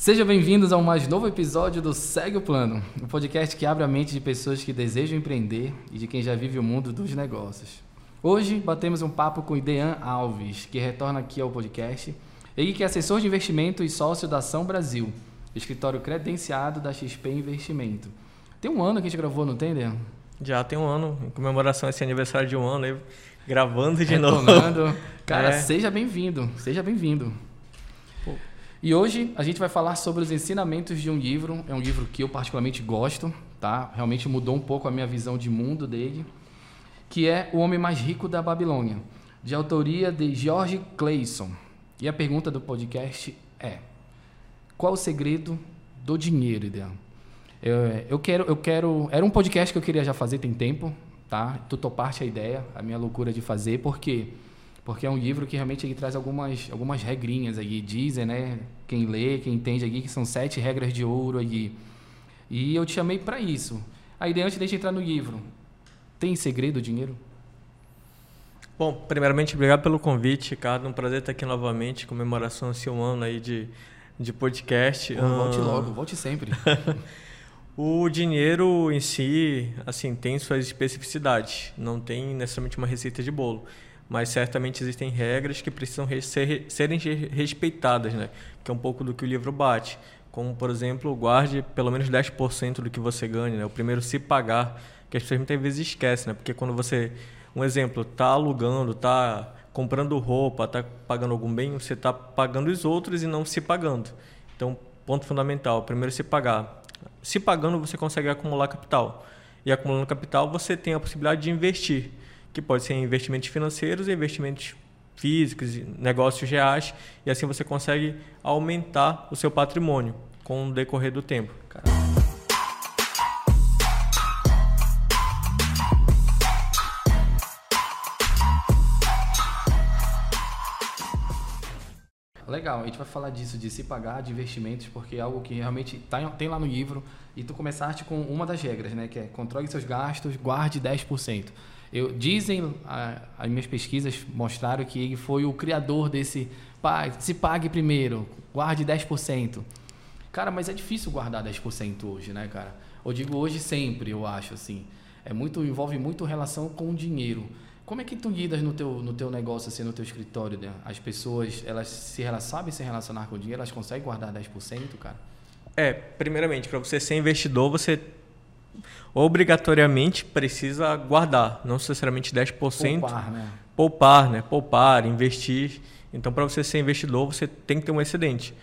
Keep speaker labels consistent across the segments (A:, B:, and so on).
A: Sejam bem-vindos ao mais novo episódio do Segue o Plano, um podcast que abre a mente de pessoas que desejam empreender e de quem já vive o mundo dos negócios. Hoje batemos um papo com Idean Alves, que retorna aqui ao podcast. Ele que é assessor de investimento e sócio da Ação Brasil, escritório credenciado da XP Investimento. Tem um ano que a gente gravou, não tem, Idean?
B: Já tem um ano, em comemoração a esse aniversário de um ano, aí, gravando de
A: Retornando.
B: novo.
A: Cara,
B: É.
A: seja bem-vindo, seja bem-vindo. E hoje a gente vai falar sobre os ensinamentos de um livro. É um livro que eu particularmente gosto, tá? Realmente mudou um pouco a minha visão de mundo dele, que é O Homem Mais Rico da Babilônia, de autoria de George Clayson. E a pergunta do podcast é: qual o segredo do dinheiro, ideal? Eu, eu quero, eu quero. Era um podcast que eu queria já fazer tem tempo, tá? Tu topaste a ideia, a minha loucura de fazer, por quê? Porque é um livro que realmente ele traz algumas, algumas regrinhas aí. Dizem, né? Quem lê, quem entende aqui, que são sete regras de ouro aí. E eu te chamei para isso. A ideia antes de entrar no livro. Tem segredo o dinheiro?
B: Bom, primeiramente, obrigado pelo convite, Ricardo. Um prazer estar aqui novamente, comemoração esse um ano aí de, de podcast.
A: Pô, volte
B: Ah,
A: logo, volte sempre.
B: O dinheiro em si, assim, tem suas especificidades. Não tem necessariamente uma receita de bolo. Mas certamente existem regras que precisam re- ser, serem re- respeitadas, né? Que é um pouco do que o livro bate. Como, por exemplo, guarde pelo menos 10% do que você ganha, né? O primeiro se pagar, que as pessoas muitas vezes esquecem, né? Porque quando você, um exemplo, tá alugando, tá comprando roupa, tá pagando algum bem, você tá pagando os outros e não se pagando. Então, ponto fundamental, primeiro se pagar. Se pagando, você consegue acumular capital. E acumulando capital, você tem a possibilidade de investir, que pode ser investimentos financeiros investimentos físicos, negócios reais, e assim você consegue aumentar o seu patrimônio com o decorrer do tempo.
A: Legal, a gente vai falar disso, de se pagar de investimentos, porque é algo que realmente tá, tem lá no livro. E tu começaste com uma das regras, né? Que é controle seus gastos, guarde 10%. Eu, dizem, a- as minhas pesquisas mostraram que ele foi o criador desse, "Pá, se pague primeiro, guarde 10%. Cara, mas é difícil guardar 10% hoje, né, cara? Eu digo hoje sempre, eu acho, assim. É muito, envolve muito relação com o dinheiro. Como é que tu lidas no teu, no teu negócio, assim, no teu escritório, né? As pessoas, elas se rela- sabem se relacionar com o dinheiro? Elas conseguem guardar 10%, cara?
B: É, primeiramente, para você ser investidor, você obrigatoriamente precisa guardar, não necessariamente 10%.
A: Poupar, né?
B: poupar, né? Poupar, investir. Então, para você ser investidor, você tem que ter um excedente.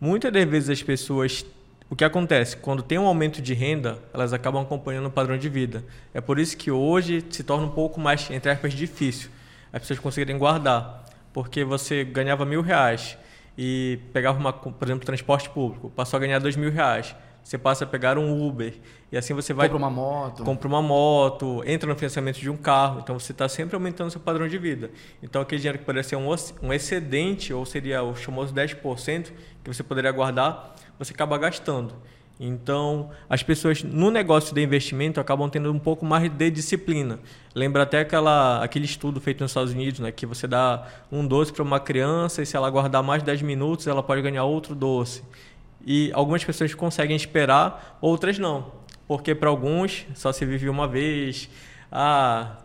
B: Muitas das vezes as pessoas, o que acontece quando tem um aumento de renda, elas acabam acompanhando o padrão de vida. É por isso que hoje se torna um pouco mais, entre aspas, difícil as pessoas conseguirem guardar, porque você ganhava mil reais e pegava uma, por exemplo, transporte público, passou a ganhar dois mil reais. Você passa a pegar um Uber e assim você vai
A: Compra uma moto.
B: compra uma moto, entra no financiamento de um carro, então você está sempre aumentando seu padrão de vida. Então aquele dinheiro que poderia ser um, um excedente, ou seria o famoso 10%, que você poderia guardar, você acaba gastando. Então, as pessoas no negócio de investimento acabam tendo um pouco mais de disciplina. Lembra até aquela, aquele estudo feito nos Estados Unidos, né, que você dá um doce para uma criança e se ela guardar mais de 10 minutos, ela pode ganhar outro doce. E algumas pessoas conseguem esperar, outras não. Porque para alguns só se vive uma vez. Ah,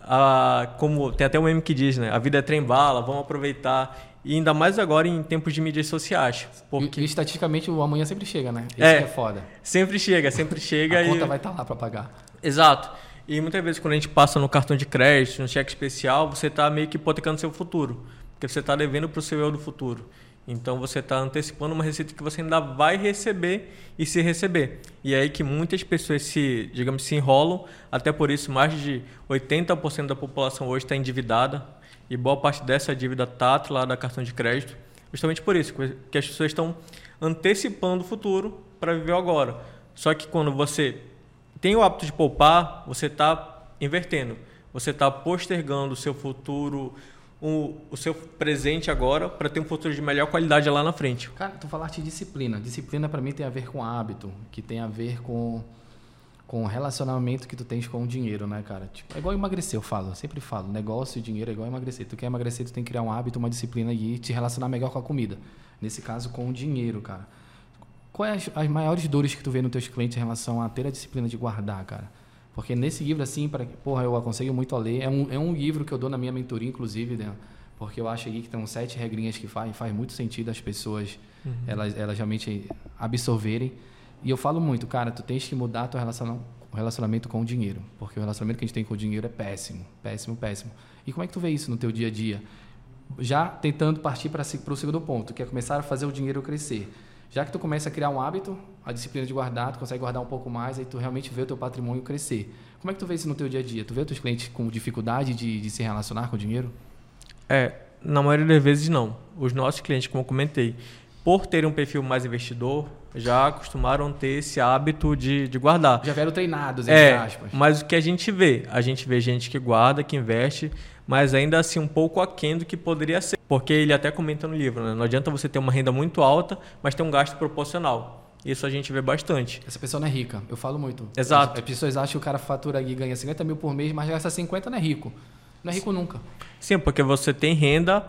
B: ah, como tem até um meme que diz, né? A vida é trem bala, vamos aproveitar. E ainda mais agora em tempos de mídias sociais.
A: Porque estatisticamente o amanhã sempre chega, né? Isso
B: É.
A: é foda.
B: Sempre chega, sempre chega
A: a
B: e.
A: conta vai estar lá para pagar.
B: Exato. E muitas vezes quando a gente passa no cartão de crédito, no cheque especial, você está meio que hipotecando seu futuro. Porque você está devendo para o seu eu do futuro. Então você está antecipando uma receita que você ainda vai receber e se receber. E é aí que muitas pessoas se, digamos, se enrolam. Até por isso, mais de 80% da população hoje está endividada. E boa parte dessa dívida está atrelada a cartão de crédito. Justamente por isso, que as pessoas estão antecipando o futuro para viver agora. Só que quando você tem o hábito de poupar, você está invertendo. Você está postergando o seu futuro, o, o seu presente agora, para ter um futuro de melhor qualidade lá na frente.
A: Cara, tu falaste disciplina. Disciplina para mim tem a ver com hábito, que tem a ver com com o relacionamento que tu tens com o dinheiro, né, cara? Tipo, é igual emagrecer, eu falo, eu sempre falo, negócio e dinheiro é igual emagrecer. Tu quer emagrecer, tu tem que criar um hábito, uma disciplina e te relacionar melhor com a comida. Nesse caso, com o dinheiro, cara. quais as, as maiores dores que tu vê nos teus clientes em relação a ter a disciplina de guardar, cara? Porque nesse livro, assim, para porra, eu aconselho muito a ler. É um, é um livro que eu dou na minha mentoria, inclusive, né? porque eu acho aqui que tem sete regrinhas que faz, faz muito sentido as pessoas uhum. elas, elas realmente absorverem. E eu falo muito, cara, tu tens que mudar teu relacionamento, relacionamento com o dinheiro, porque o relacionamento que a gente tem com o dinheiro é péssimo, péssimo, péssimo. E como é que tu vê isso no teu dia a dia? Já tentando partir para o segundo ponto, que é começar a fazer o dinheiro crescer. Já que tu começa a criar um hábito, a disciplina de guardar, tu consegue guardar um pouco mais, aí tu realmente vê o teu patrimônio crescer. Como é que tu vê isso no teu dia a dia? Tu vê os teus clientes com dificuldade de, de se relacionar com o dinheiro?
B: É, na maioria das vezes não. Os nossos clientes, como eu comentei, por terem um perfil mais investidor, já acostumaram ter esse hábito de, de guardar.
A: Já vieram treinados,
B: entre é, aspas. Mas o que a gente vê? A gente vê gente que guarda, que investe, mas ainda assim um pouco aquém do que poderia ser. Porque ele até comenta no livro, né? Não adianta você ter uma renda muito alta, mas ter um gasto proporcional. Isso a gente vê bastante.
A: Essa pessoa não é rica. Eu falo muito.
B: Exato.
A: As pessoas acham que o cara fatura e ganha 50 mil por mês, mas gasta 50 não é rico. Não é rico nunca.
B: Sim, porque você tem renda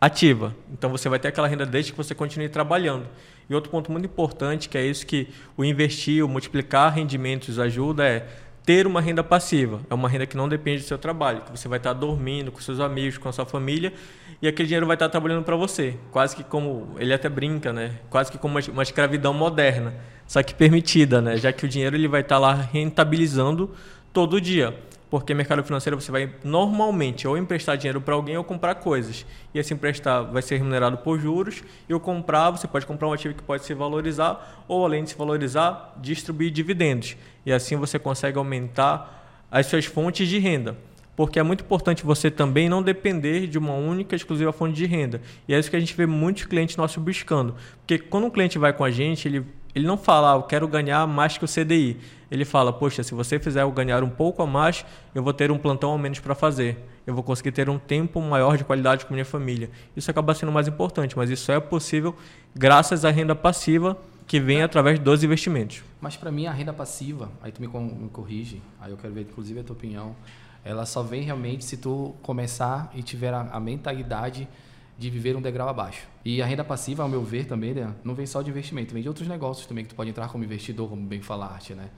B: ativa. Então você vai ter aquela renda desde que você continue trabalhando. E outro ponto muito importante, que é isso que o investir, o multiplicar rendimentos ajuda, é ter uma renda passiva. É uma renda que não depende do seu trabalho, que você vai estar dormindo com seus amigos, com a sua família, e aquele dinheiro vai estar trabalhando para você. Quase que como, ele até brinca, né? Quase que como uma, escravidão moderna, só que permitida, né? Já que o dinheiro ele vai estar lá rentabilizando todo dia. Porque mercado financeiro você vai normalmente ou emprestar dinheiro para alguém ou comprar coisas. E esse emprestar vai ser remunerado por juros. E o comprar, você pode comprar um ativo que pode se valorizar ou além de se valorizar, distribuir dividendos. E assim você consegue aumentar as suas fontes de renda. Porque é muito importante você também não depender de uma única exclusiva fonte de renda. E é isso que a gente vê muitos clientes nossos buscando. Porque quando um cliente vai com a gente, ele, ele não fala, ah, eu quero ganhar mais que o CDI ele fala: Poxa, se você fizer eu ganhar um pouco a mais, eu vou ter um plantão a menos para fazer. Eu vou conseguir ter um tempo maior de qualidade com minha família. Isso acaba sendo mais importante, mas isso é possível graças à renda passiva que vem através dos investimentos.
A: Mas para mim a renda passiva, aí tu me, me corrige, aí eu quero ver inclusive a tua opinião, ela só vem realmente se tu começar e tiver a, a mentalidade de viver um degrau abaixo. E a renda passiva, ao meu ver também, né, não vem só de investimento, vem de outros negócios também que tu pode entrar como investidor, como bem falaste, né?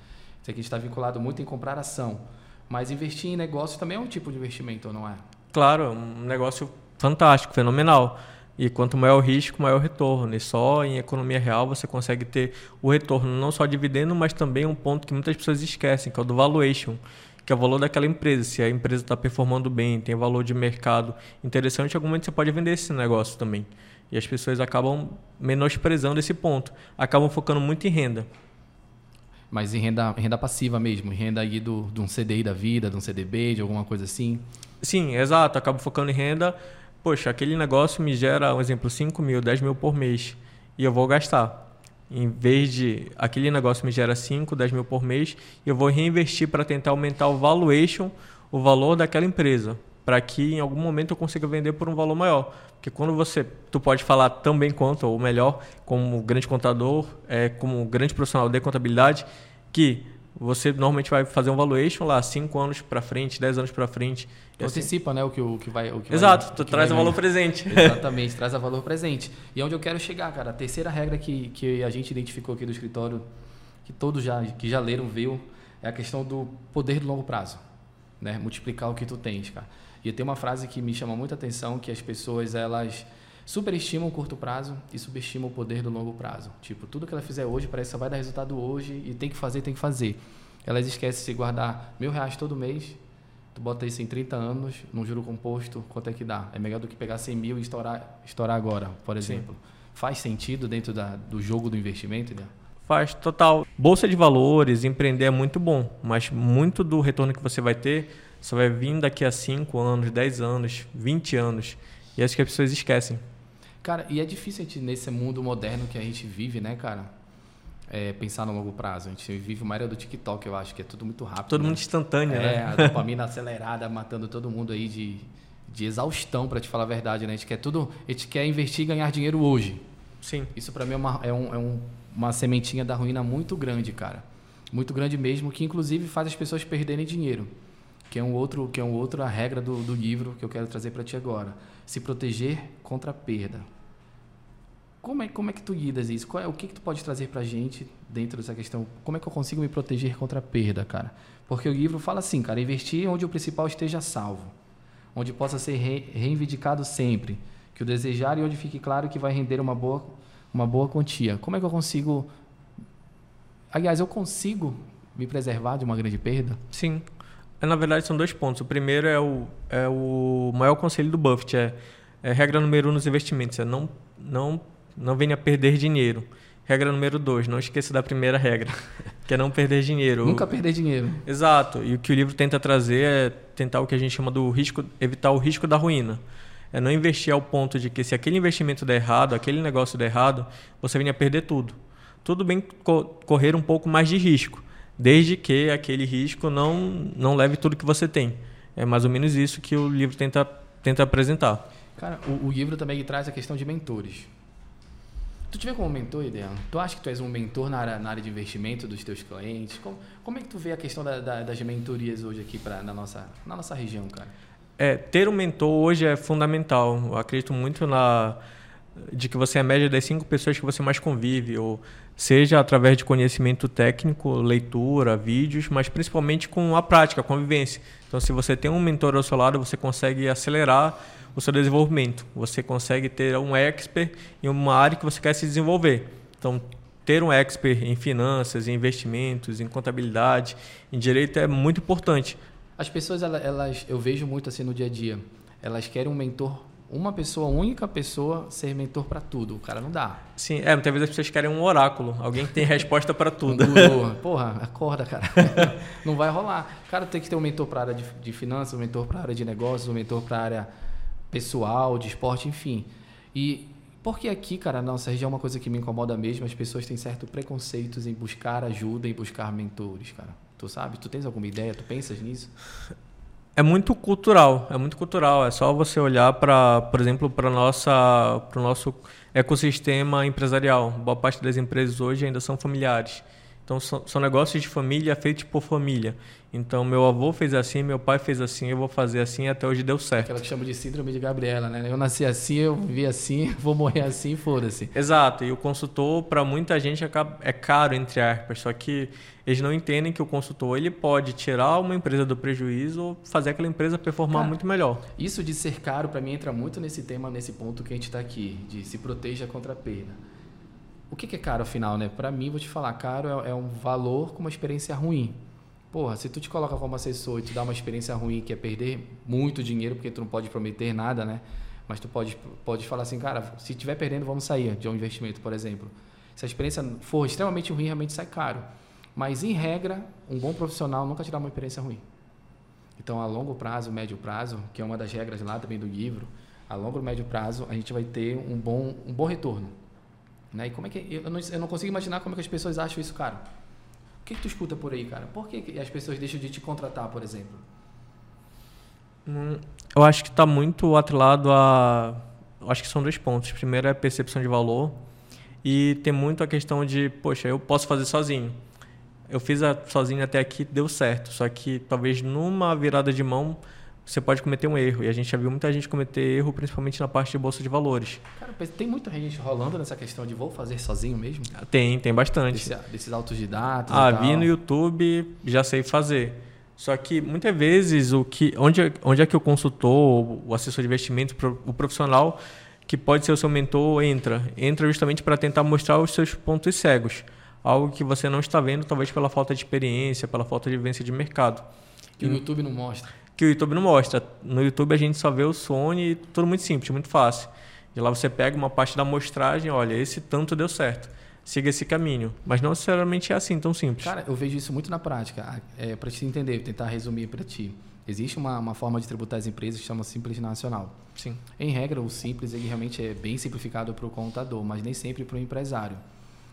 A: Isso aqui está vinculado muito em comprar ação. Mas investir em negócio também é um tipo de investimento, não é?
B: Claro, é um negócio fantástico, fenomenal. E quanto maior o risco, maior o retorno. E só em economia real você consegue ter o retorno, não só dividendo, mas também um ponto que muitas pessoas esquecem, que é o do valuation, que é o valor daquela empresa. Se a empresa está performando bem, tem valor de mercado interessante, em algum momento você pode vender esse negócio também. E as pessoas acabam menosprezando esse ponto, acabam focando muito em renda
A: mas em renda, renda passiva mesmo, em renda aí do, de um CDI da vida, de um CDB, de alguma coisa assim.
B: Sim, exato. Acabo focando em renda. Poxa, aquele negócio me gera, um exemplo, 5 mil, 10 mil por mês e eu vou gastar. Em vez de aquele negócio me gera 5, 10 mil por mês, eu vou reinvestir para tentar aumentar o valuation, o valor daquela empresa, para que em algum momento eu consiga vender por um valor maior. Porque quando você, tu pode falar tão bem quanto, ou melhor, como grande contador, é, como grande profissional de contabilidade, que você normalmente vai fazer um valuation lá 5 anos para frente, 10 anos para frente.
A: Tu assim... antecipa, né, o que, o que vai... O que
B: Exato,
A: vai,
B: tu traz o valor presente.
A: Exatamente, traz o valor presente. E é onde eu quero chegar, cara, a terceira regra que, que a gente identificou aqui do escritório, que todos já, que já leram, viu, é a questão do poder do longo prazo. Né? Multiplicar o que tu tens, cara. E tem uma frase que me chama muita atenção, que as pessoas, elas superestimam o curto prazo e subestimam o poder do longo prazo. Tipo, tudo que ela fizer hoje parece que só vai dar resultado hoje e tem que fazer, tem que fazer. Elas esquecem de guardar mil reais todo mês, tu bota isso em 30 anos, num juro composto, quanto é que dá? É melhor do que pegar 100 mil e estourar, estourar agora, por exemplo. Sim. Faz sentido dentro da, do jogo do investimento, né?
B: Faz total. Bolsa de valores, empreender é muito bom, mas muito do retorno que você vai ter só vai vir daqui a 5 anos, 10 anos, 20 anos. E acho que as pessoas esquecem.
A: Cara, e é difícil a gente, nesse mundo moderno que a gente vive, né, cara? É, pensar no longo prazo. A gente vive uma era do TikTok, eu acho, que é tudo muito rápido.
B: Todo
A: né?
B: mundo instantâneo,
A: é,
B: né?
A: É, a dopamina acelerada, matando todo mundo aí de, de exaustão, para te falar a verdade, né? A gente quer tudo, a gente quer investir e ganhar dinheiro hoje.
B: Sim.
A: Isso para mim é, uma, é, um, é um, uma sementinha da ruína muito grande, cara. Muito grande mesmo, que inclusive faz as pessoas perderem dinheiro que é um outro que é um outra regra do, do livro que eu quero trazer para ti agora se proteger contra a perda como é, como é que tu lidas isso? É, o que, que tu pode trazer pra gente dentro dessa questão? Como é que eu consigo me proteger contra a perda, cara? Porque o livro fala assim, cara, investir onde o principal esteja salvo, onde possa ser re, reivindicado sempre, que o desejar e onde fique claro que vai render uma boa, uma boa quantia. Como é que eu consigo... Aliás, eu consigo me preservar de uma grande perda?
B: Sim. É, na verdade, são dois pontos. O primeiro é o, é o maior conselho do Buffett, é, é regra número um nos investimentos, é não, não, não venha perder dinheiro. Regra número dois, não esqueça da primeira regra, que é não perder dinheiro.
A: Nunca perder dinheiro.
B: Exato. E o que o livro tenta trazer é tentar o que a gente chama do risco, evitar o risco da ruína. É não investir ao ponto de que se aquele investimento der errado, aquele negócio der errado, você venha perder tudo. Tudo bem co correr um pouco mais de risco, desde que aquele risco não, não leve tudo que você tem. É mais ou menos isso que o livro tenta, tenta apresentar.
A: Cara, o, o livro também traz a questão de mentores. Tu te vê como mentor, Ideal? Tu acha que tu és um mentor na área, na área de investimento dos teus clientes? Como, como é que tu vê a questão da, da, das mentorias hoje aqui pra, na, nossa, na nossa região, cara?
B: É, ter um mentor hoje é fundamental. Eu acredito muito na de que você é a média das cinco pessoas que você mais convive, ou seja através de conhecimento técnico, leitura, vídeos, mas principalmente com a prática, a convivência. Então, se você tem um mentor ao seu lado, você consegue acelerar o seu desenvolvimento. Você consegue ter um expert em uma área que você quer se desenvolver. Então, ter um expert em finanças, em investimentos, em contabilidade, em direito é muito importante.
A: As pessoas, elas, eu vejo muito assim no dia a dia, elas querem um mentor uma pessoa, única pessoa, ser mentor para tudo. O cara não dá.
B: Sim, é, muitas vezes as pessoas querem um oráculo, alguém que tem resposta para tudo.
A: Um Porra, acorda, cara. não vai rolar. O cara tem que ter um mentor para a área de, de finanças, um mentor para a área de negócios, um mentor para a área pessoal, de esporte, enfim. E porque aqui, cara, na nossa região é uma coisa que me incomoda mesmo, as pessoas têm certo preconceitos em buscar ajuda, em buscar mentores, cara. Tu sabe? Tu tens alguma ideia? Tu pensas nisso?
B: É muito cultural, é muito cultural. É só você olhar para, por exemplo, para nossa, para o nosso ecossistema empresarial. Boa parte das empresas hoje ainda são familiares. Então são, são negócios de família feitos por família. Então, meu avô fez assim, meu pai fez assim, eu vou fazer assim, até hoje deu certo.
A: Aquela que chama de síndrome de Gabriela, né? Eu nasci assim, eu vivi assim, vou morrer assim, foda-se.
B: Exato, e o consultor, para muita gente, é caro, entre aspas, só que eles não entendem que o consultor ele pode tirar uma empresa do prejuízo ou fazer aquela empresa performar Cara, muito melhor.
A: Isso de ser caro, para mim, entra muito nesse tema, nesse ponto que a gente está aqui, de se proteja contra a perda. O que, que é caro, afinal, né? Para mim, vou te falar, caro é, é um valor com uma experiência ruim. Porra, se tu te coloca como assessor e te dá uma experiência ruim que é perder muito dinheiro, porque tu não pode prometer nada, né? Mas tu pode, pode falar assim, cara, se tiver perdendo, vamos sair de um investimento, por exemplo. Se a experiência for extremamente ruim, realmente sai caro. Mas, em regra, um bom profissional nunca te dá uma experiência ruim. Então, a longo prazo, médio prazo, que é uma das regras lá também do livro, a longo e médio prazo, a gente vai ter um bom, um bom retorno. Né? E como é que... Eu não, eu não consigo imaginar como é que as pessoas acham isso caro. O que, que tu escuta por aí, cara? Por que, que as pessoas deixam de te contratar, por exemplo?
B: Hum, eu acho que está muito atrelado a. Eu acho que são dois pontos. Primeiro é a percepção de valor e tem muito a questão de, poxa, eu posso fazer sozinho. Eu fiz a, sozinho até aqui, deu certo. Só que talvez numa virada de mão você pode cometer um erro. E a gente já viu muita gente cometer erro, principalmente na parte de bolsa de valores.
A: Cara, tem muita gente rolando nessa questão de vou fazer sozinho mesmo?
B: Tem, tem bastante.
A: Desse, desses autodidatas.
B: Ah, vi no YouTube, já sei fazer. Só que muitas vezes o que, onde, onde é que o consultor, o assessor de investimento, o profissional que pode ser o seu mentor entra? Entra justamente para tentar mostrar os seus pontos cegos. Algo que você não está vendo, talvez pela falta de experiência, pela falta de vivência de mercado.
A: Que o YouTube não mostra
B: que o YouTube não mostra. No YouTube a gente só vê o Sony, tudo muito simples, muito fácil. E lá você pega uma parte da amostragem, olha, esse tanto deu certo. Siga esse caminho. Mas não necessariamente é assim tão simples.
A: Cara, eu vejo isso muito na prática. É, para te entender, tentar resumir para ti. Existe uma, uma forma de tributar as empresas que chama Simples Nacional.
B: Sim.
A: Em regra, o Simples ele realmente é bem simplificado para o contador, mas nem sempre para o empresário.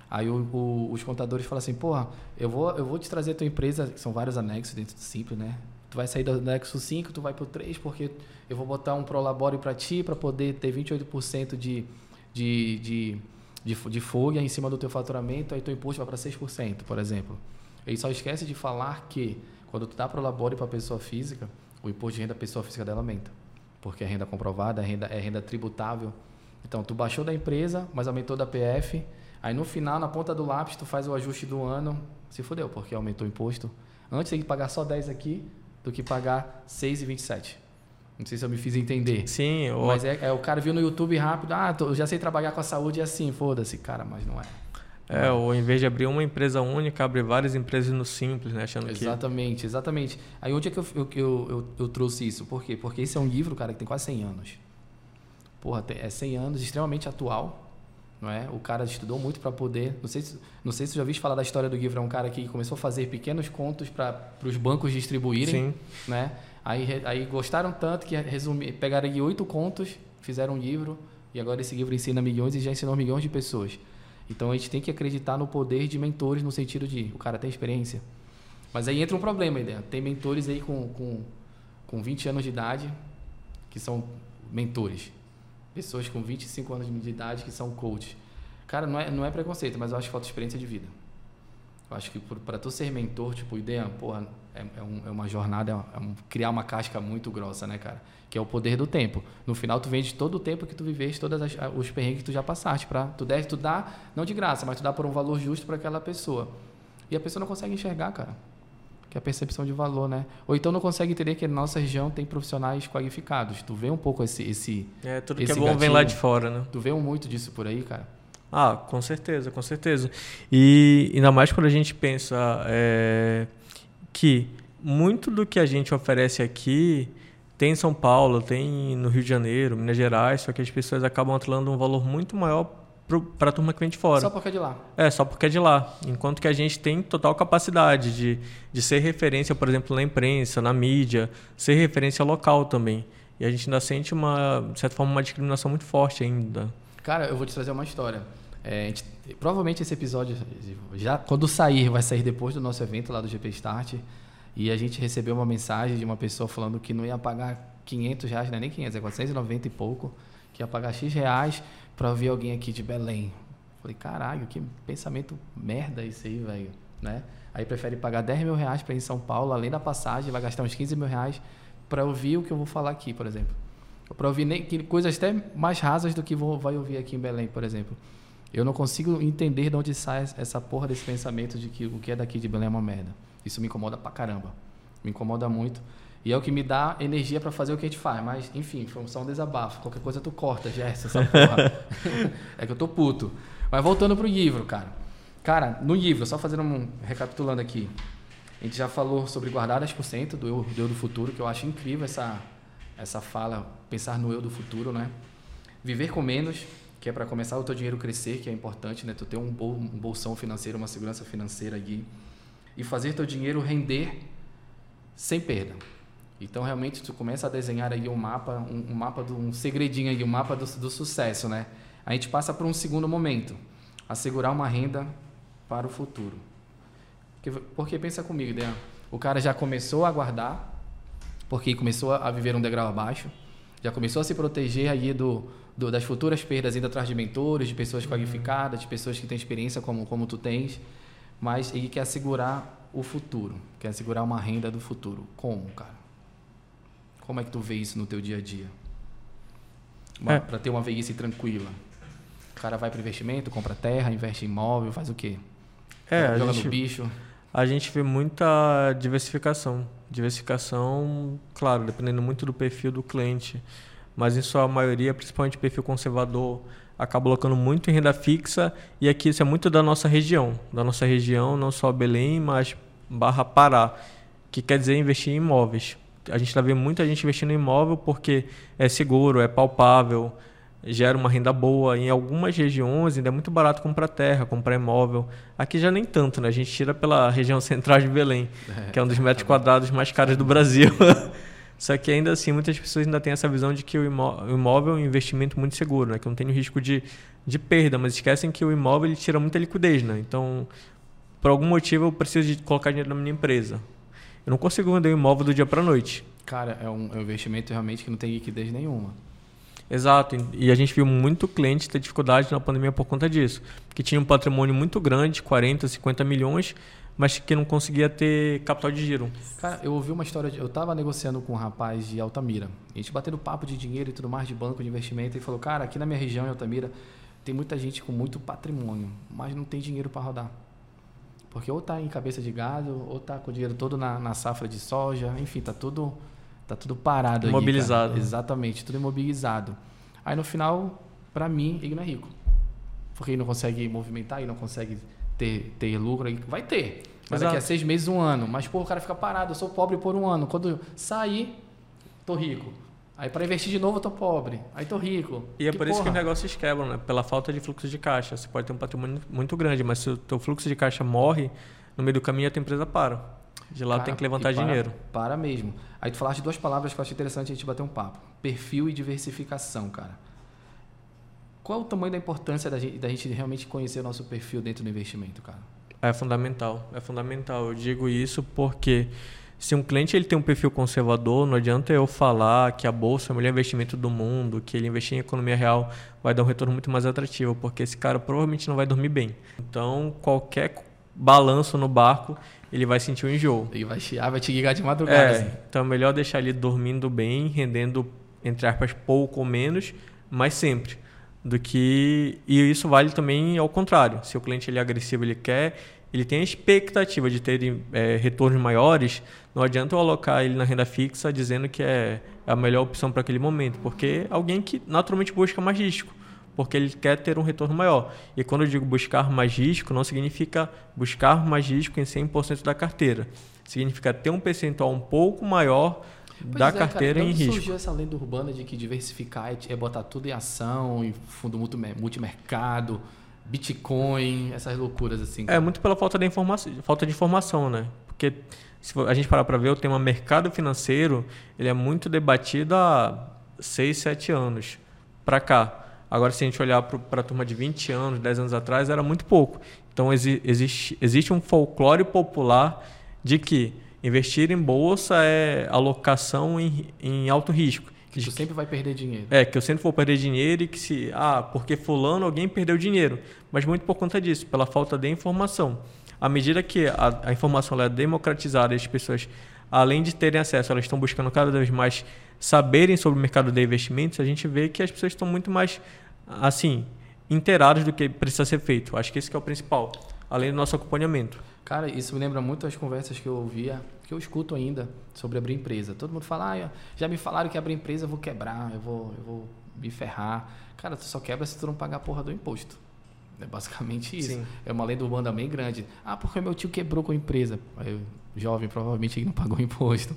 A: Aí o, o, os contadores falam assim, porra, eu vou, eu vou te trazer a tua empresa, são vários anexos dentro do Simples, né? Tu vai sair do Nexus 5, tu vai para o 3, porque eu vou botar um Prolabore para ti para poder ter 28% de, de, de, de, de folha em cima do teu faturamento, aí teu imposto vai para 6%, por exemplo. Ele só esquece de falar que quando tu dá Prolabore para pessoa física, o imposto de renda da pessoa física dela aumenta. Porque é renda comprovada, é renda, é renda tributável. Então, tu baixou da empresa, mas aumentou da PF. Aí no final, na ponta do lápis, tu faz o ajuste do ano. Se fodeu, porque aumentou o imposto. Antes tem que pagar só 10 aqui do que pagar 6,27. Não sei se eu me fiz entender.
B: Sim,
A: ou... mas é, é, o cara viu no YouTube rápido, ah, tô, eu já sei trabalhar com a saúde assim, foda-se, cara, mas não é.
B: É, ou em vez de abrir uma empresa única, abre várias empresas no simples, né? Achando
A: exatamente,
B: que...
A: exatamente. Aí onde é que eu, eu, eu, eu, trouxe isso? Por quê? Porque esse é um livro, cara, que tem quase 100 anos. Porra, é 100 anos, extremamente atual, não é? O cara estudou muito para poder. Não sei, se, não sei se você já viu falar da história do livro. É um cara que começou a fazer pequenos contos para os bancos distribuírem, Sim. né? Aí, aí gostaram tanto que resumi, pegaram oito contos, fizeram um livro e agora esse livro ensina milhões e já ensinou milhões de pessoas. Então a gente tem que acreditar no poder de mentores no sentido de o cara tem experiência. Mas aí entra um problema, ideia. Tem mentores aí com, com, com 20 anos de idade que são mentores. Pessoas com 25 anos de idade que são coaches. Cara, não é, não é preconceito, mas eu acho que falta experiência de vida. Eu acho que para tu ser mentor, tipo, ideia, porra, é, é, um, é uma jornada, é um, criar uma casca muito grossa, né, cara? Que é o poder do tempo. No final, tu vende todo o tempo que tu viveste, todos os perrengues que tu já passaste. Pra, tu deve, tu dá, não de graça, mas tu dá por um valor justo para aquela pessoa. E a pessoa não consegue enxergar, cara. Que é a percepção de valor, né? Ou então não consegue entender que na nossa região tem profissionais qualificados. Tu vê um pouco esse. esse
B: é, tudo esse que é bom gatinho, vem lá de fora, né?
A: Tu vê um muito disso por aí, cara.
B: Ah, com certeza, com certeza. E ainda mais quando a gente pensa é, que muito do que a gente oferece aqui tem em São Paulo, tem no Rio de Janeiro, Minas Gerais, só que as pessoas acabam atrelando um valor muito maior para a turma que vem de fora.
A: Só porque é de lá.
B: É, só porque é de lá. Enquanto que a gente tem total capacidade de, de ser referência, por exemplo, na imprensa, na mídia, ser referência local também. E a gente ainda sente, uma, de certa forma, uma discriminação muito forte ainda.
A: Cara, eu vou te trazer uma história. É, gente, provavelmente esse episódio, já quando sair, vai sair depois do nosso evento lá do GP Start. E a gente recebeu uma mensagem de uma pessoa falando que não ia pagar 500 reais, não é nem 500, é 490 e pouco, que ia pagar X reais para ouvir alguém aqui de Belém. Falei, caralho, que pensamento merda isso aí, velho, né? Aí prefere pagar 10 mil reais para ir em São Paulo, além da passagem, vai gastar uns 15 mil reais para ouvir o que eu vou falar aqui, por exemplo. Para ouvir nem, coisas até mais rasas do que vou, vai ouvir aqui em Belém, por exemplo. Eu não consigo entender de onde sai essa porra desse pensamento de que o que é daqui de Belém é uma merda. Isso me incomoda pra caramba. Me incomoda muito. E é o que me dá energia para fazer o que a gente faz. Mas, enfim, foi só um desabafo. Qualquer coisa tu corta, Gerson, essa porra. é que eu tô puto. Mas voltando pro livro, cara. Cara, no livro, só fazendo um. recapitulando aqui. A gente já falou sobre guardar 10% do eu, do eu do futuro, que eu acho incrível essa, essa fala, pensar no eu do futuro, né? Viver com menos, que é para começar o teu dinheiro crescer, que é importante, né? Tu ter um, bol, bolsão financeiro, uma segurança financeira ali e fazer teu dinheiro render sem perda. Então realmente tu começa a desenhar aí um mapa, um, um mapa do um segredinho aí, um mapa do, do sucesso, né? A gente passa para um segundo momento, assegurar uma renda para o futuro. Porque, porque pensa comigo, Dean, o cara já começou a guardar, porque começou a viver um degrau abaixo, já começou a se proteger aí do, do, das futuras perdas indo atrás de mentores, de pessoas uhum. qualificadas, de pessoas que têm experiência como, como tu tens, mas ele quer segurar o futuro, quer segurar uma renda do futuro. Como, cara? Como é que tu vê isso no teu dia a dia? É. Para ter uma velhice tranquila. O cara vai para investimento, compra terra, investe em imóvel, faz o quê?
B: É, Joga gente, no bicho. A gente vê muita diversificação. Diversificação, claro, dependendo muito do perfil do cliente mas em sua maioria, principalmente perfil conservador, acaba colocando muito em renda fixa e aqui isso é muito da nossa região, da nossa região, não só Belém, mas barra Pará, que quer dizer investir em imóveis. A gente está vendo muita gente investindo em imóvel porque é seguro, é palpável, gera uma renda boa. Em algumas regiões ainda é muito barato comprar terra, comprar imóvel. Aqui já nem tanto, né? A gente tira pela região central de Belém, é, que é um dos metros quadrados mais caros do Brasil. Só que ainda assim, muitas pessoas ainda têm essa visão de que o imóvel é um investimento muito seguro, né? que não tem o risco de, de perda, mas esquecem que o imóvel ele tira muita liquidez. Né? Então, por algum motivo, eu preciso de colocar dinheiro na minha empresa. Eu não consigo vender o imóvel do dia para a noite.
A: Cara, é um, é um investimento realmente que não tem liquidez nenhuma.
B: Exato, e a gente viu muito cliente ter dificuldade na pandemia por conta disso. Que tinha um patrimônio muito grande, 40, 50 milhões, mas que não conseguia ter capital de giro.
A: Cara, eu ouvi uma história, de, eu estava negociando com um rapaz de Altamira, a gente batendo papo de dinheiro e tudo mais, de banco de investimento, e falou, cara, aqui na minha região, em Altamira, tem muita gente com muito patrimônio, mas não tem dinheiro para rodar. Porque ou está em cabeça de gado, ou está com o dinheiro todo na, na, safra de soja, enfim, está tudo, tá tudo parado.
B: Imobilizado.
A: Exatamente, tudo imobilizado. Aí no final, para mim, ele não é rico. Porque ele não consegue movimentar, ele não consegue ter, ter lucro. Vai ter. Mas Exato. daqui a seis meses, um ano. Mas, pô, o cara fica parado, eu sou pobre por um ano. Quando sair, tô rico. Aí para investir de novo eu tô pobre. Aí tô rico.
B: E é que por porra. isso que os negócios quebram, né? Pela falta de fluxo de caixa. Você pode ter um patrimônio muito grande, mas se o teu fluxo de caixa morre, no meio do caminho a tua empresa para. De lá Cara, tem que levantar para, dinheiro.
A: Para mesmo. Aí tu falaste duas palavras que eu acho interessante a gente bater um papo. Perfil e diversificação, cara. Qual é o tamanho da importância da gente, da gente realmente conhecer o nosso perfil dentro do investimento, cara?
B: É fundamental. É fundamental. Eu digo isso porque se um cliente ele tem um perfil conservador, não adianta eu falar que a bolsa é o melhor investimento do mundo, que ele investir em economia real vai dar um retorno muito mais atrativo, porque esse cara provavelmente não vai dormir bem. Então, qualquer balanço no barco, ele vai sentir um enjoo.
A: E vai chiar, vai te ligar de madrugada.
B: É, assim. Então, é melhor deixar ele dormindo bem, rendendo, entre aspas, pouco ou menos, mas sempre. Do que. E isso vale também ao contrário. Se o cliente ele é agressivo, ele quer ele tem a expectativa de ter é, retornos maiores, não adianta eu alocar ele na renda fixa dizendo que é a melhor opção para aquele momento, porque é alguém que naturalmente busca mais risco, porque ele quer ter um retorno maior. E quando eu digo buscar mais risco, não significa buscar mais risco em 100% da carteira. Significa ter um percentual um pouco maior Pois da é, carteira cara, em risco.
A: surgiu essa lenda urbana de que diversificar é, é botar tudo em ação, em fundo multimercado, Bitcoin, essas loucuras assim.
B: É muito pela falta de informação, falta de informação, né? Porque se a gente parar para ver o tema mercado financeiro, ele é muito debatido há 6, 7 anos para cá. Agora, se a gente olhar para a turma de 20 anos, 10 anos atrás, era muito pouco. Então, existe, existe um folclore popular de que investir em bolsa é alocação em, em alto risco.
A: Que tu sempre vai perder dinheiro.
B: É, que eu sempre vou perder dinheiro e que se. Ah, porque fulano alguém perdeu dinheiro. Mas muito por conta disso, pela falta de informação. À medida que a, a informação é democratizada e as pessoas, além de terem acesso, elas estão buscando cada vez mais saberem sobre o mercado de investimentos, a gente vê que as pessoas estão muito mais, assim, inteiradas do que precisa ser feito. Acho que esse que é o principal, além do nosso acompanhamento.
A: Cara, isso me lembra muito as conversas que eu ouvia, que eu escuto ainda, sobre abrir empresa. Todo mundo fala, ah, já me falaram que abrir empresa eu vou quebrar, eu vou, eu vou me ferrar. Cara, tu só quebra se tu não pagar a porra do imposto. É basicamente isso. Sim. É uma lenda urbana bem grande. Ah, porque meu tio quebrou com a empresa. Jovem, provavelmente ele não pagou imposto.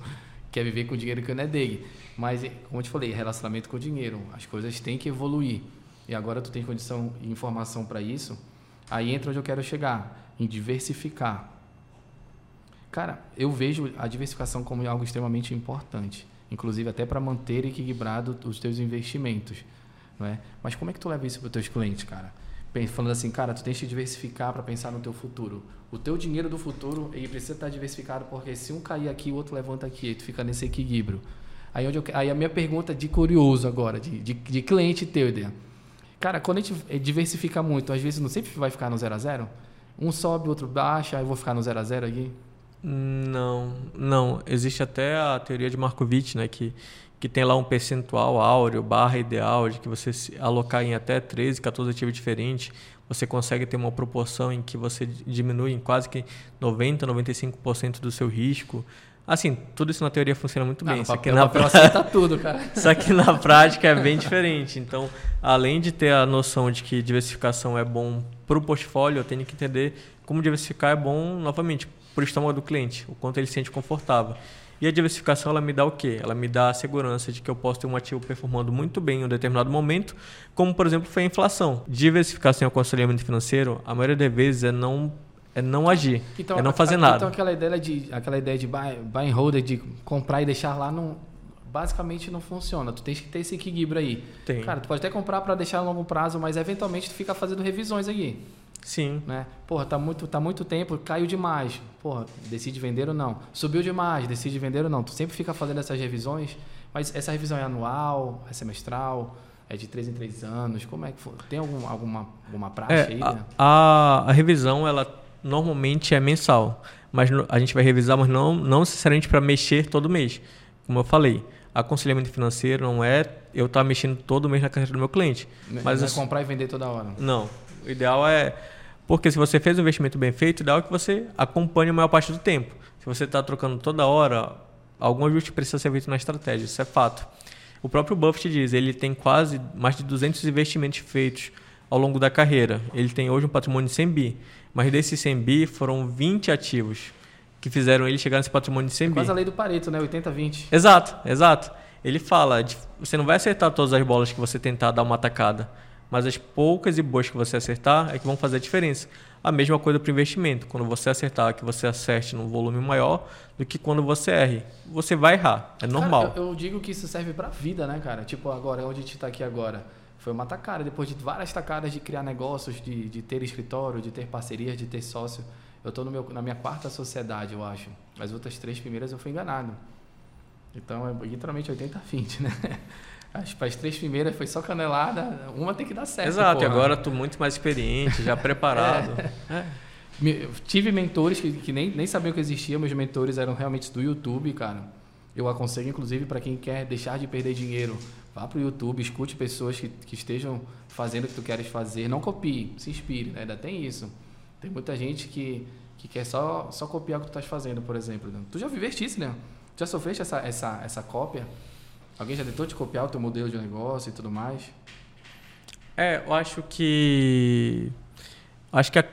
A: Quer viver com o dinheiro que não é dele. Mas, como eu te falei, relacionamento com o dinheiro. As coisas têm que evoluir. E agora tu tem condição e informação para isso. Aí entra onde eu quero chegar em diversificar. Cara, eu vejo a diversificação como algo extremamente importante, inclusive até para manter equilibrado os teus investimentos, não é? Mas como é que tu leva isso para os teus clientes, cara? Falando assim, cara, tu tens que diversificar para pensar no teu futuro. O teu dinheiro do futuro, ele precisa estar diversificado, porque se um cair aqui, o outro levanta aqui, e tu fica nesse equilíbrio. Aí, onde eu, aí a minha pergunta de curioso agora, de, de, de cliente teu, Cara, quando a gente diversifica muito, às vezes não sempre vai ficar no zero a zero? Um sobe, outro baixa, aí eu vou ficar no 0 a 0 aqui?
B: Não, não. Existe até a teoria de Markovitch, né, que, que tem lá um percentual áureo, barra ideal, de que você alocar em até 13, 14 ativos diferentes, você consegue ter uma proporção em que você diminui em quase que 90, 95% do seu risco. Assim, tudo isso na teoria funciona muito bem.
A: Isso aqui na prática tudo, cara.
B: Só que na prática é bem diferente. Então, além de ter a noção de que diversificação é bom para o portfólio, eu tenho que entender como diversificar é bom, novamente, para o estômago do cliente, o quanto ele se sente confortável. E a diversificação ela me dá o quê? Ela me dá a segurança de que eu posso ter um ativo performando muito bem em um determinado momento, como por exemplo foi a inflação. Diversificação e aconselhamento financeiro, a maioria das vezes é não é não agir, então, é não fazer
A: então,
B: nada.
A: Então aquela ideia de aquela ideia de buy, buy and hold, de comprar e deixar lá não basicamente não funciona. Tu tens que ter esse equilíbrio aí.
B: Tem.
A: Cara, tu pode até comprar para deixar a longo prazo, mas eventualmente tu fica fazendo revisões aqui.
B: Sim.
A: Né? Porra, tá muito, tá muito tempo, caiu demais. Porra, decide vender ou não. Subiu demais, decide vender ou não. Tu sempre fica fazendo essas revisões, mas essa revisão é anual, é semestral, é de três em três anos. Como é que foi? Tem algum, alguma, alguma praxe
B: é,
A: aí?
B: A, né? a, a revisão, ela normalmente é mensal, mas a gente vai revisar, mas não, não necessariamente para mexer todo mês. Como eu falei, aconselhamento financeiro não é eu estar tá mexendo todo mês na carteira do meu cliente.
A: Mas não é comprar e vender toda hora.
B: Não. O ideal é. Porque se você fez um investimento bem feito, o ideal é que você acompanhe a maior parte do tempo. Se você está trocando toda hora, algum ajuste precisa ser feito na estratégia, isso é fato. O próprio Buffett diz, ele tem quase mais de 200 investimentos feitos ao longo da carreira. Ele tem hoje um patrimônio de 100 bi, mas desses 100 bi foram 20 ativos que fizeram ele chegar nesse patrimônio de 100 é bi.
A: Quase a lei do Pareto, né? 80-20.
B: Exato, exato. Ele fala, de, você não vai acertar todas as bolas que você tentar dar uma atacada, mas as poucas e boas que você acertar é que vão fazer a diferença. A mesma coisa para o investimento. Quando você acertar, que você acerte num volume maior do que quando você erre. Você vai errar, é normal.
A: Cara, eu, eu, digo que isso serve para a vida, né, cara? Tipo, agora, onde a gente está aqui agora. Foi uma tacada, depois de várias tacadas de criar negócios, de, de ter escritório, de ter parcerias, de ter sócio. Eu estou na minha quarta sociedade, eu acho. As outras três primeiras eu fui enganado. Então é literalmente 80-20, né? As, as três primeiras foi só canelada, uma tem que dar certo.
B: Exato, porra. e agora tu muito mais experiente, já preparado. é. É.
A: Tive mentores que, que, nem, nem sabiam que existia, meus mentores eram realmente do YouTube, cara. Eu aconselho, inclusive, para quem quer deixar de perder dinheiro, vá para o YouTube, escute pessoas que, que estejam fazendo o que tu queres fazer. Não copie, se inspire, né? ainda tem isso. Tem muita gente que, que quer só, só copiar o que tu estás fazendo, por exemplo. Né? Tu já viveste isso, né? Já sofreste essa, essa, essa cópia? Alguém já tentou te copiar o teu modelo de negócio e tudo mais?
B: É, eu acho que. Acho que a,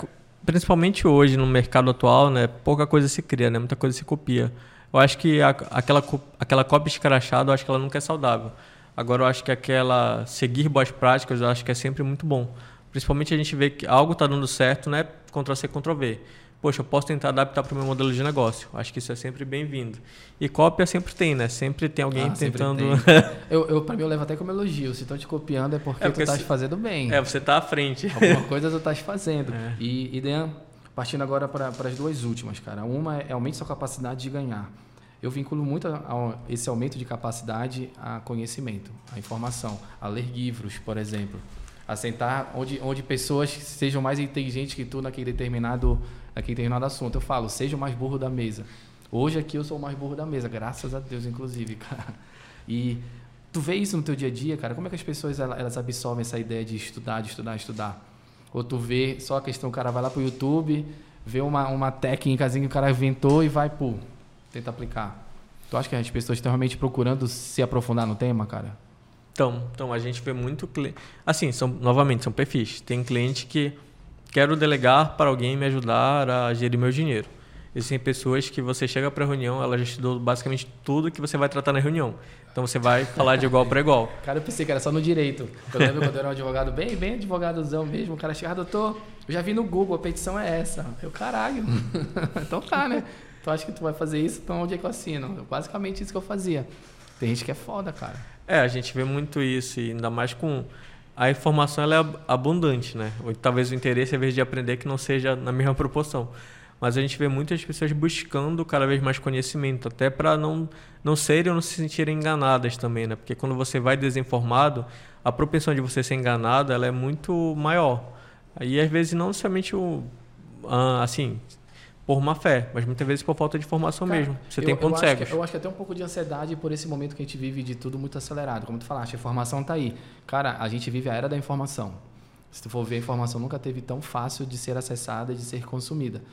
B: principalmente hoje, no mercado atual, né, pouca coisa se cria, né, muita coisa se copia. Eu acho que a, aquela, aquela cópia escrachada, eu acho que ela nunca é saudável. Agora, eu acho que aquela seguir boas práticas, eu acho que é sempre muito bom. Principalmente a gente vê que algo está dando certo, né? Ctrl-C, Ctrl-V. Poxa, eu posso tentar adaptar para o meu modelo de negócio. Acho que isso é sempre bem-vindo. E cópia sempre tem, né? Sempre tem alguém ah, tentando...
A: Tem. eu, eu para mim, eu levo até como elogio. Se estão te copiando é porque, é porque tu estás fazendo bem.
B: É, você está à frente.
A: Alguma coisa tu estás fazendo. É. E, e Dan, partindo agora para as duas últimas, cara. Uma é aumente sua capacidade de ganhar. Eu vinculo muito a, a esse aumento de capacidade a conhecimento, a informação, a ler livros, por exemplo assentar onde, onde pessoas sejam mais inteligentes que tu naquele determinado, naquele determinado assunto. Eu falo, seja o mais burro da mesa. Hoje aqui eu sou o mais burro da mesa, graças a Deus, inclusive, cara. E tu vê isso no teu dia a dia, cara? Como é que as pessoas elas absorvem essa ideia de estudar, de estudar, estudar? Ou tu vê só a questão, o cara vai lá pro YouTube, vê uma, uma técnica que o cara inventou e vai, pô, tenta aplicar. Tu acha que as pessoas estão realmente procurando se aprofundar no tema, cara?
B: Então, então a gente vê muito assim, são novamente são perfis. Tem cliente que quero delegar para alguém me ajudar a gerir meu dinheiro. Existem pessoas que você chega para a reunião, ela já estudou basicamente tudo que você vai tratar na reunião. Então você vai falar de igual para igual.
A: Cara, eu pensei que era só no direito. Eu lembro quando eu era um advogado bem, bem advogadozão mesmo, o cara chegava, doutor, eu já vi no Google, a petição é essa. Eu, caralho. então tá, né? Tu acha que tu vai fazer isso, então onde é que eu assino? Basicamente isso que eu fazia. Tem gente que é foda, cara.
B: É, a gente vê muito isso, e ainda mais com. A informação ela é abundante, né? Ou, talvez o interesse, ao invés de aprender, que não seja na mesma proporção. Mas a gente vê muitas pessoas buscando cada vez mais conhecimento, até para não, não serem ou não se sentirem enganadas também, né? Porque quando você vai desinformado, a propensão de você ser enganado ela é muito maior. Aí, às vezes, não somente o. Ah, assim, por má fé, mas muitas vezes por falta de informação Cara, mesmo. Você eu, tem pontos cegos.
A: Que, eu acho que até um pouco de ansiedade por esse momento que a gente vive de tudo muito acelerado. Como tu falaste, a informação está aí. Cara, a gente vive a era da informação. Se tu for ver, a informação nunca teve tão fácil de ser acessada e de ser consumida.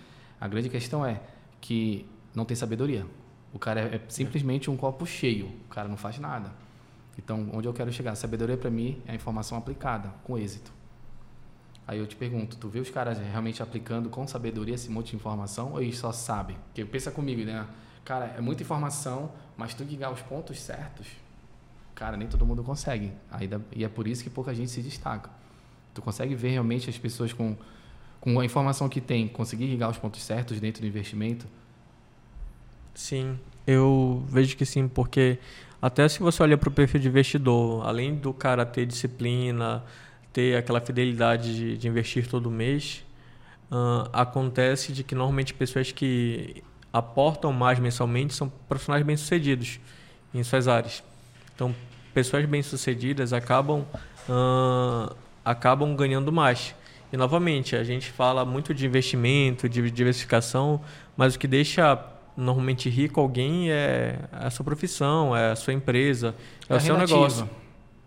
A: A grande questão é que não tem sabedoria. O cara é, é simplesmente um copo cheio. O cara não faz nada. Então, onde eu quero chegar? A sabedoria para mim é a informação aplicada, com êxito. Aí eu te pergunto, tu vê os caras realmente aplicando com sabedoria esse monte de informação ou eles só sabem? Porque pensa comigo, né? Cara, é muita informação, mas tu ligar os pontos certos, cara, nem todo mundo consegue. Aí, e é por isso que pouca gente se destaca. Tu consegue ver realmente as pessoas com, com a informação que tem, conseguir ligar os pontos certos dentro do investimento?
B: Sim, eu vejo que sim, porque até se você olha para o perfil de investidor, além do cara ter disciplina, ter aquela fidelidade de, de investir todo mês, uh, acontece de que normalmente pessoas que aportam mais mensalmente são profissionais bem-sucedidos em suas áreas. Então, pessoas bem-sucedidas acabam, uh, acabam ganhando mais. E novamente, a gente fala muito de investimento, de diversificação, mas o que deixa normalmente rico alguém é a sua profissão, é a sua empresa, é, o seu negócio.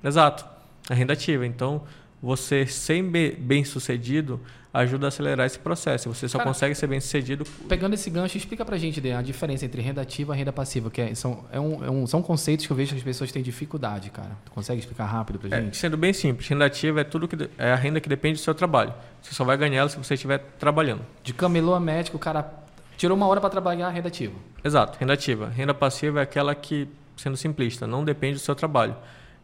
B: Exato, a renda ativa. Então, você ser bem sucedido ajuda a acelerar esse processo. Você só Cara, consegue ser bem sucedido.
A: Pegando esse gancho, explica pra gente a diferença entre renda ativa e renda passiva, que é, são, é um, é um, são conceitos que eu vejo que as pessoas têm dificuldade, cara. Tu consegue explicar rápido pra é, gente?
B: É, sendo bem simples, renda ativa é tudo que é a renda que depende do seu trabalho. Você só vai ganhar ela se você estiver trabalhando.
A: De camelô a médico, o cara tirou uma hora para trabalhar, renda ativa.
B: Exato, renda ativa. Renda passiva é aquela que, sendo simplista, não depende do seu trabalho.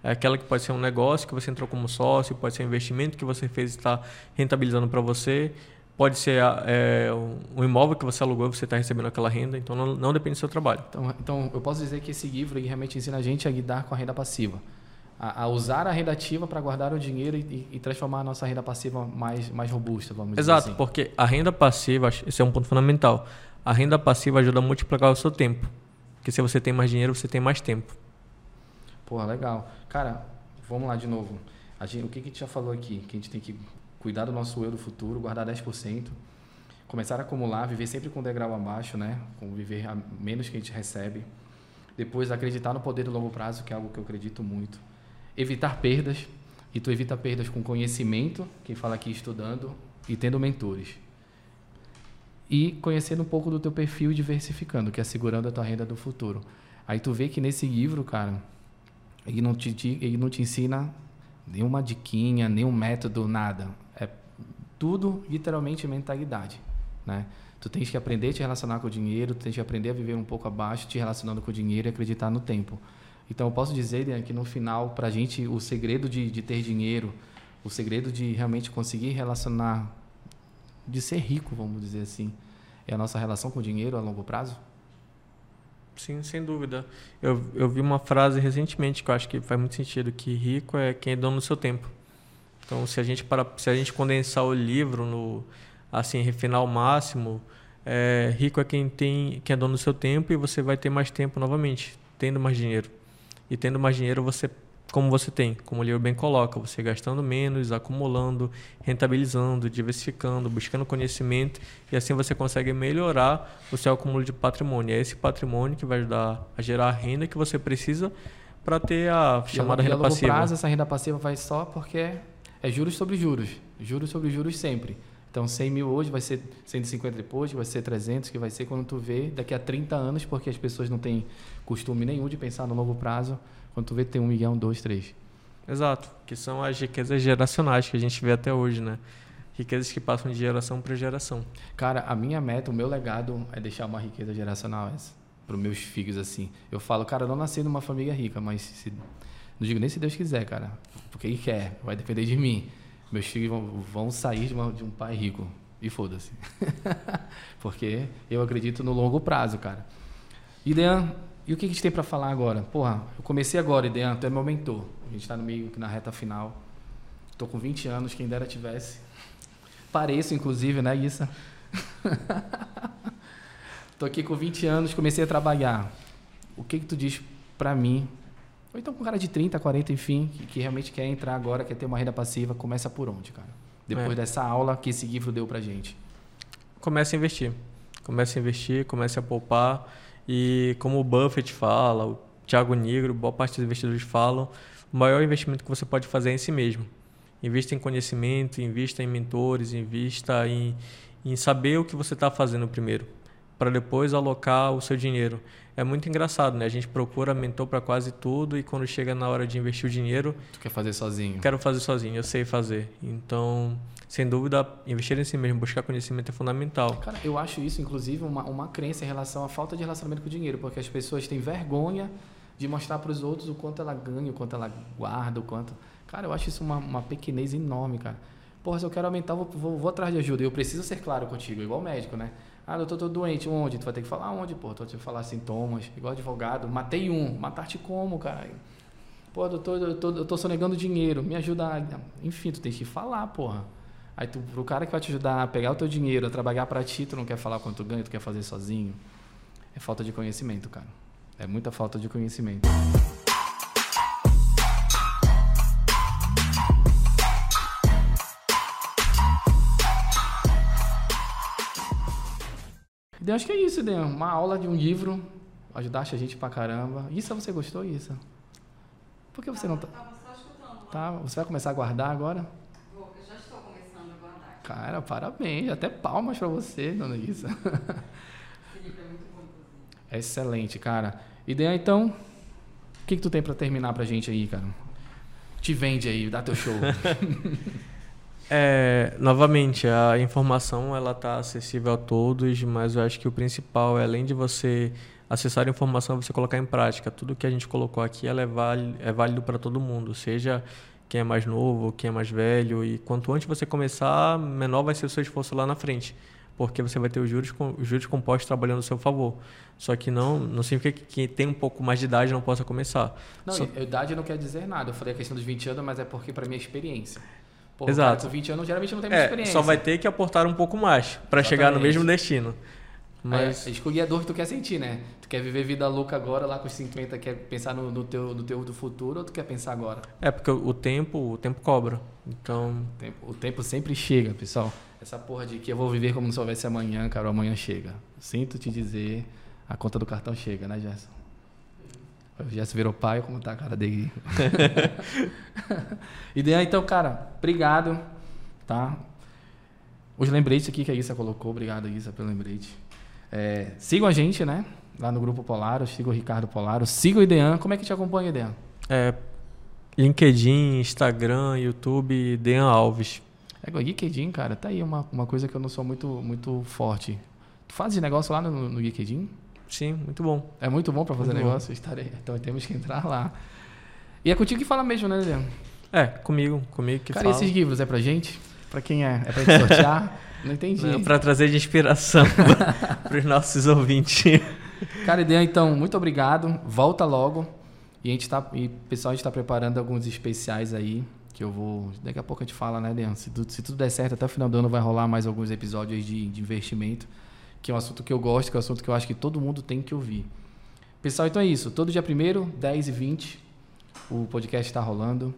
B: É aquela que pode ser um negócio que você entrou como sócio, pode ser um investimento que você fez e está rentabilizando para você, pode ser é, um imóvel que você alugou e você está recebendo aquela renda, então não, não, depende do seu trabalho.
A: Então, então, eu posso dizer que esse livro realmente ensina a gente a lidar com a renda passiva. A, a usar a renda ativa para guardar o dinheiro e, e, transformar a nossa renda passiva mais, mais robusta, vamos
B: Exato,
A: dizer assim.
B: porque a renda passiva, esse é um ponto fundamental, a renda passiva ajuda a multiplicar o seu tempo. Porque se você tem mais dinheiro, você tem mais tempo.
A: Porra, legal. Cara, vamos lá de novo. Gente, o que, que a gente já falou aqui? Que a gente tem que cuidar do nosso eu do futuro, guardar 10%, começar a acumular, viver sempre com um degrau abaixo, né? Com viver a menos que a gente recebe. Depois, acreditar no poder do longo prazo, que é algo que eu acredito muito. Evitar perdas. E tu evita perdas com conhecimento, quem fala aqui estudando, e tendo mentores. E conhecendo um pouco do teu perfil e diversificando, que é segurando a tua renda do futuro. Aí tu vê que nesse livro, cara, ele não te, ele não te ensina nenhuma diquinha, nenhum método, nada. É tudo literalmente mentalidade, né? Tu tens que aprender a te relacionar com o dinheiro, tu tens que aprender a viver um pouco abaixo, te relacionando com o dinheiro e acreditar no tempo. Então, eu posso dizer que no final, para a gente, o segredo de, de ter dinheiro, o segredo de realmente conseguir relacionar, de ser rico, vamos dizer assim, é a nossa relação com o dinheiro a longo prazo?
B: Sim, sem dúvida. Eu, eu vi uma frase recentemente que eu acho que faz muito sentido, que rico é quem é dono do seu tempo. Então, se a gente para, se a gente condensar o livro no assim, refinar ao máximo, é, rico é quem tem, quem é dono do seu tempo e você vai ter mais tempo novamente, tendo mais dinheiro. E tendo mais dinheiro, você como você tem, como o livro bem coloca, você gastando menos, acumulando, rentabilizando, diversificando, buscando conhecimento e assim você consegue melhorar o seu acúmulo de patrimônio. É esse patrimônio que vai ajudar a gerar a renda que você precisa para ter a chamada
A: e
B: renda
A: longo
B: passiva.
A: prazo, essa renda passiva vai só porque é juros sobre juros, juros sobre juros sempre. Então, 100 mil hoje vai ser 150 depois, vai ser 300, que vai ser quando tu vê daqui a 30 anos, porque as pessoas não têm costume nenhum de pensar no longo prazo quando tu vê, tem um milhão, dois, três.
B: Exato, que são as riquezas geracionais que a gente vê até hoje, né? Riquezas que passam de geração para geração.
A: Cara, a minha meta, o meu legado é deixar uma riqueza geracional para os meus filhos, assim. Eu falo, cara, eu não nasci numa família rica, mas se, não digo nem se Deus quiser, cara, porque Ele quer, vai depender de mim. Meus filhos vão, vão sair de, uma, de um pai rico. E foda-se. porque eu acredito no longo prazo, cara. Idean, e o que a gente tem para falar agora? Porra, eu comecei agora, Idean, tu é meu mentor. A gente está no meio, na reta final. Estou com 20 anos, quem dera tivesse. Pareço, inclusive, né, Issa? Estou aqui com 20 anos, comecei a trabalhar. O que que tu diz para mim? Ou então com um cara de 30, 40, enfim, que, que, realmente quer entrar agora, quer ter uma renda passiva, começa por onde, cara? Depois é. dessa aula que esse livro deu pra gente.
B: Comece a investir. Comece a investir, comece a poupar e como o Buffett fala, o Thiago Negro, boa parte dos investidores falam, o maior investimento que você pode fazer é em si mesmo. Invista em conhecimento, invista em mentores, invista em, em saber o que você está fazendo primeiro, para depois alocar o seu dinheiro. É muito engraçado, né? A gente procura mentor para quase tudo e quando chega na hora de investir o dinheiro.
A: Tu quer fazer sozinho?
B: Quero fazer sozinho, eu sei fazer. Então, sem dúvida, investir em si mesmo, buscar conhecimento é fundamental.
A: Cara, eu acho isso, inclusive, uma, uma crença em relação à falta de relacionamento com o dinheiro, porque as pessoas têm vergonha de mostrar para os outros o quanto ela ganha, o quanto ela guarda, o quanto. Cara, eu acho isso uma, uma pequenez enorme, cara. Porra, se eu quero aumentar, vou, vou, vou atrás de ajuda. Eu preciso ser claro contigo, igual médico, né? Ah, doutor, tô doente. Onde? Tu vai ter que falar onde, pô? Tu vai ter que falar sintomas. Igual advogado. Matei um. Matar-te como, cara? Pô, doutor, eu tô, eu tô sonegando dinheiro. Me ajuda. A... Enfim, tu tem que falar, porra. Aí tu, pro cara que vai te ajudar a pegar o teu dinheiro, a trabalhar para ti, tu não quer falar quanto ganha, tu quer fazer sozinho. É falta de conhecimento, cara. É muita falta de conhecimento. Eu acho que é isso, Dan. Uma aula de um livro, ajudaste a gente pra caramba. Isso você gostou, isso? Por que você não tá? Tava só escutando. Né? Tá, você vai começar a guardar agora? Cara, parabéns. Até palmas pra você, dona Isa.
C: É.
A: Excelente, cara. E Dean, então, o que, que tu tem pra terminar pra gente aí, cara? Te vende aí, dá teu show.
B: É, novamente, a informação ela está acessível a todos, mas eu acho que o principal é além de você acessar a informação, você colocar em prática. Tudo que a gente colocou aqui é, válido, é válido para todo mundo, seja quem é mais novo, quem é mais velho. E quanto antes você começar, menor vai ser o seu esforço lá na frente, porque você vai ter os juros, os juros compostos trabalhando a seu favor. Só que não, não significa que quem tem um pouco mais de idade não possa começar.
A: Não,
B: Só-
A: idade não quer dizer nada. Eu falei a questão dos 20 anos, mas é porque pra minha experiência. Pô,
B: Exato.
A: Cara, com 20 anos geralmente não tem muita
B: É,
A: experiência.
B: só vai ter que aportar um pouco mais para chegar no mesmo destino.
A: Mas
B: Mas
A: escolher a dor que tu quer sentir, né? Tu quer viver vida louca agora, lá com os 50, quer pensar no, no teu, no teu do futuro, ou tu quer pensar agora?
B: é porque o tempo, o tempo cobra. Então,
A: O tempo, o tempo sempre chega, pessoal. Essa porra de que eu vou viver como se houvesse amanhã, cara, o amanhã chega. Sinto te dizer, a conta do cartão chega, né, Gerson? O Gerson virou pai, como tá a cara dele? Ideia, então, cara, obrigado, tá? Os lembretes aqui que a Isa colocou, obrigado, Isa, pelo lembrete. É, sigam a gente, né? Lá no Grupo Polaro, siga o Ricardo Polaro, siga o Idean. Como é que te acompanha, Idean?
B: é, LinkedIn, Instagram, YouTube, Dean Alves.
A: É, o LinkedIn, cara, tá aí uma, uma coisa que eu não sou muito, muito forte. Tu fazes negócio lá no, no LinkedIn?
B: Sim, muito bom.
A: É muito bom pra fazer
B: Muito bom.
A: negócio? Estarei. Então temos que entrar lá. E é contigo que fala mesmo, né, Leandro?
B: É, comigo, comigo que
A: cara,
B: fala.
A: esses livros é pra gente? Pra quem é? É pra gente sortear? não entendi.
B: Para trazer de inspiração para os nossos ouvintes.
A: Cara, Ideia, então, muito obrigado. Volta logo. E a gente tá. E pessoal, a gente tá preparando alguns especiais aí. Que eu vou. Daqui a pouco a gente fala, né, Dean? Se tudo, se tudo der certo, até o final do ano vai rolar mais alguns episódios de, de investimento. Que é um assunto que eu gosto, que é um assunto que eu acho que todo mundo tem que ouvir. Pessoal, então é isso. Todo dia 1 10 e 20, o podcast está rolando.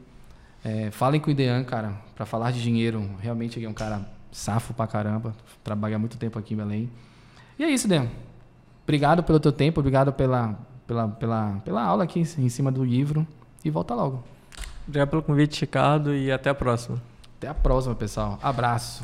A: É, falem com o Idean, cara, para falar de dinheiro. Realmente ele é um cara safo pra caramba. Trabalha há muito tempo aqui em Belém. E é isso, Idean. Obrigado pelo teu tempo, obrigado pela, pela, pela, pela aula aqui em em cima do livro. E volta logo.
B: Obrigado pelo convite, Ricardo, e até a próxima.
A: Até a próxima, pessoal. Abraço.